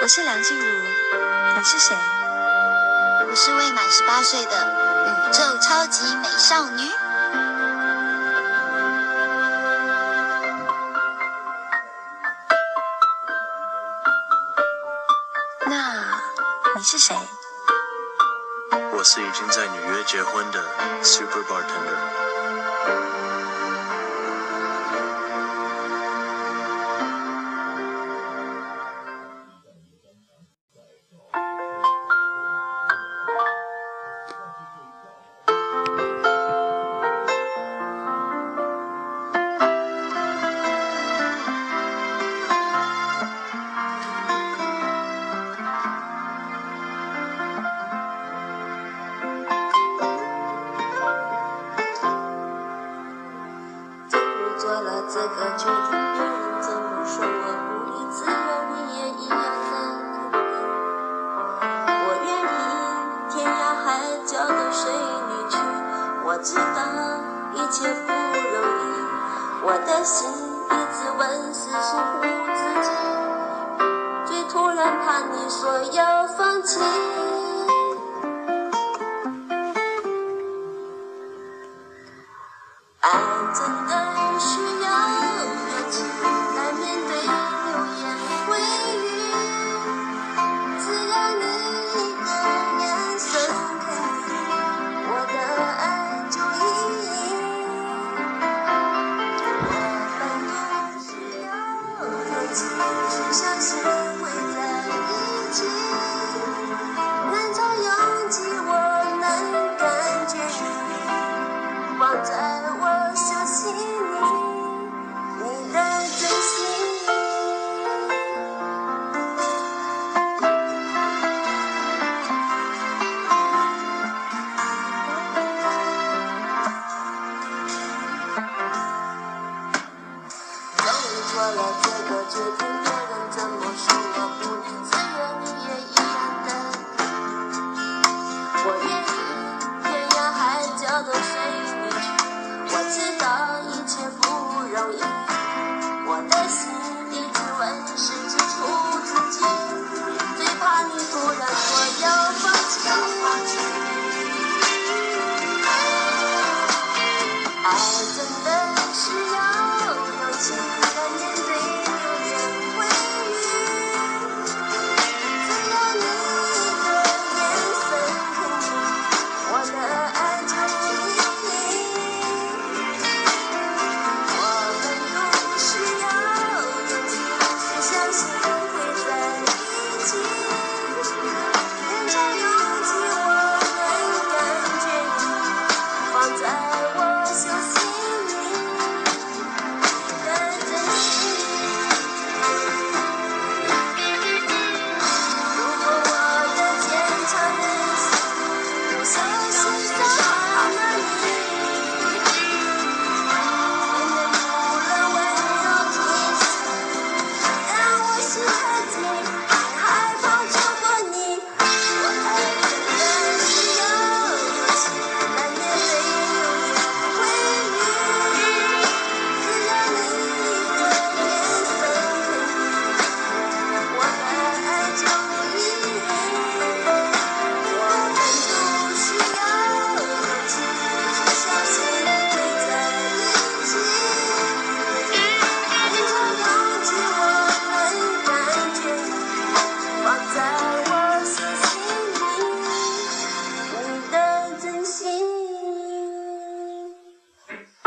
我是梁静茹，你是谁？我是未满十八岁的宇宙超级美少女。那你是谁？我是已经在纽约结婚的 Super Bartender。这个决定，别人怎么说我不理，自由你也一样的肯定。我愿意天涯海角都随你去，我知道一切不容易，我的心一直在我手心里，你的真心。终于做了这个决定，